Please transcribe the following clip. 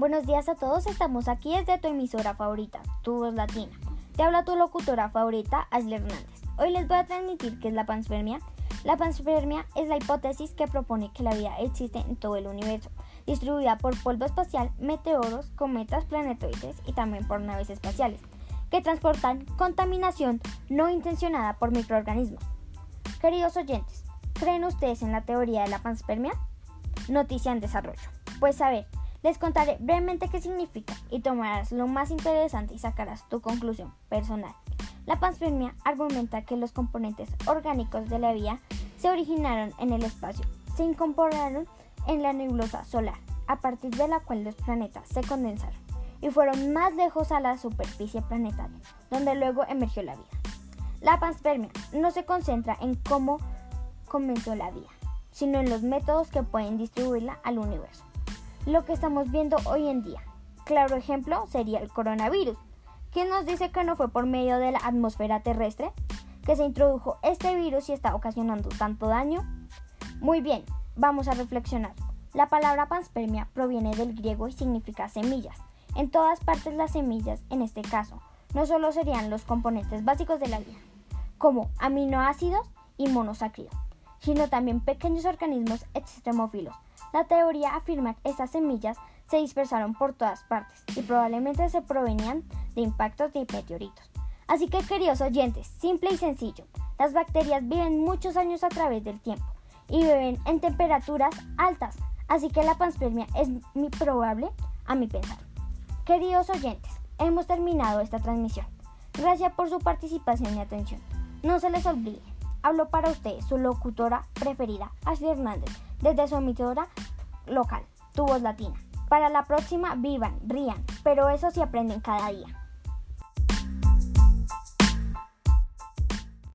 Buenos días a todos, estamos aquí desde tu emisora favorita, Tu Voz Latina. Te habla tu locutora favorita, Ashley Hernández. Hoy les voy a transmitir qué es la panspermia. La panspermia es la hipótesis que propone que la vida existe en todo el universo, distribuida por polvo espacial, meteoros, cometas, planetoides y también por naves espaciales, que transportan contaminación no intencionada por microorganismos. Queridos oyentes, ¿creen ustedes en la teoría de la panspermia? Noticia en desarrollo. Pues a ver, les contaré brevemente qué significa y tomarás lo más interesante y sacarás tu conclusión personal. La panspermia argumenta que los componentes orgánicos de la vida se originaron en el espacio, se incorporaron en la nebulosa solar, a partir de la cual los planetas se condensaron y fueron más lejos a la superficie planetaria, donde luego emergió la vida. La panspermia no se concentra en cómo comenzó la vida, sino en los métodos que pueden distribuirla al universo lo que estamos viendo hoy en día. Claro ejemplo sería el coronavirus. ¿Quién nos dice que no fue por medio de la atmósfera terrestre que se introdujo este virus y está ocasionando tanto daño? Muy bien, vamos a reflexionar. La palabra panspermia proviene del griego y significa semillas. En todas partes las semillas, en este caso, no solo serían los componentes básicos de la vida, como aminoácidos y monosacáridos, sino también pequeños organismos extremófilos. La teoría afirma que estas semillas se dispersaron por todas partes y probablemente se provenían de impactos de meteoritos. Así que queridos oyentes, simple y sencillo, las bacterias viven muchos años a través del tiempo y viven en temperaturas altas, así que la panspermia es muy probable a mi pensar. Queridos oyentes, hemos terminado esta transmisión. Gracias por su participación y atención. No se les olvide, Hablo para ustedes, su locutora preferida, Ashley Hernández, desde su emisora local, Tu Voz Latina. Para la próxima, vivan, rían, pero eso sí aprenden cada día.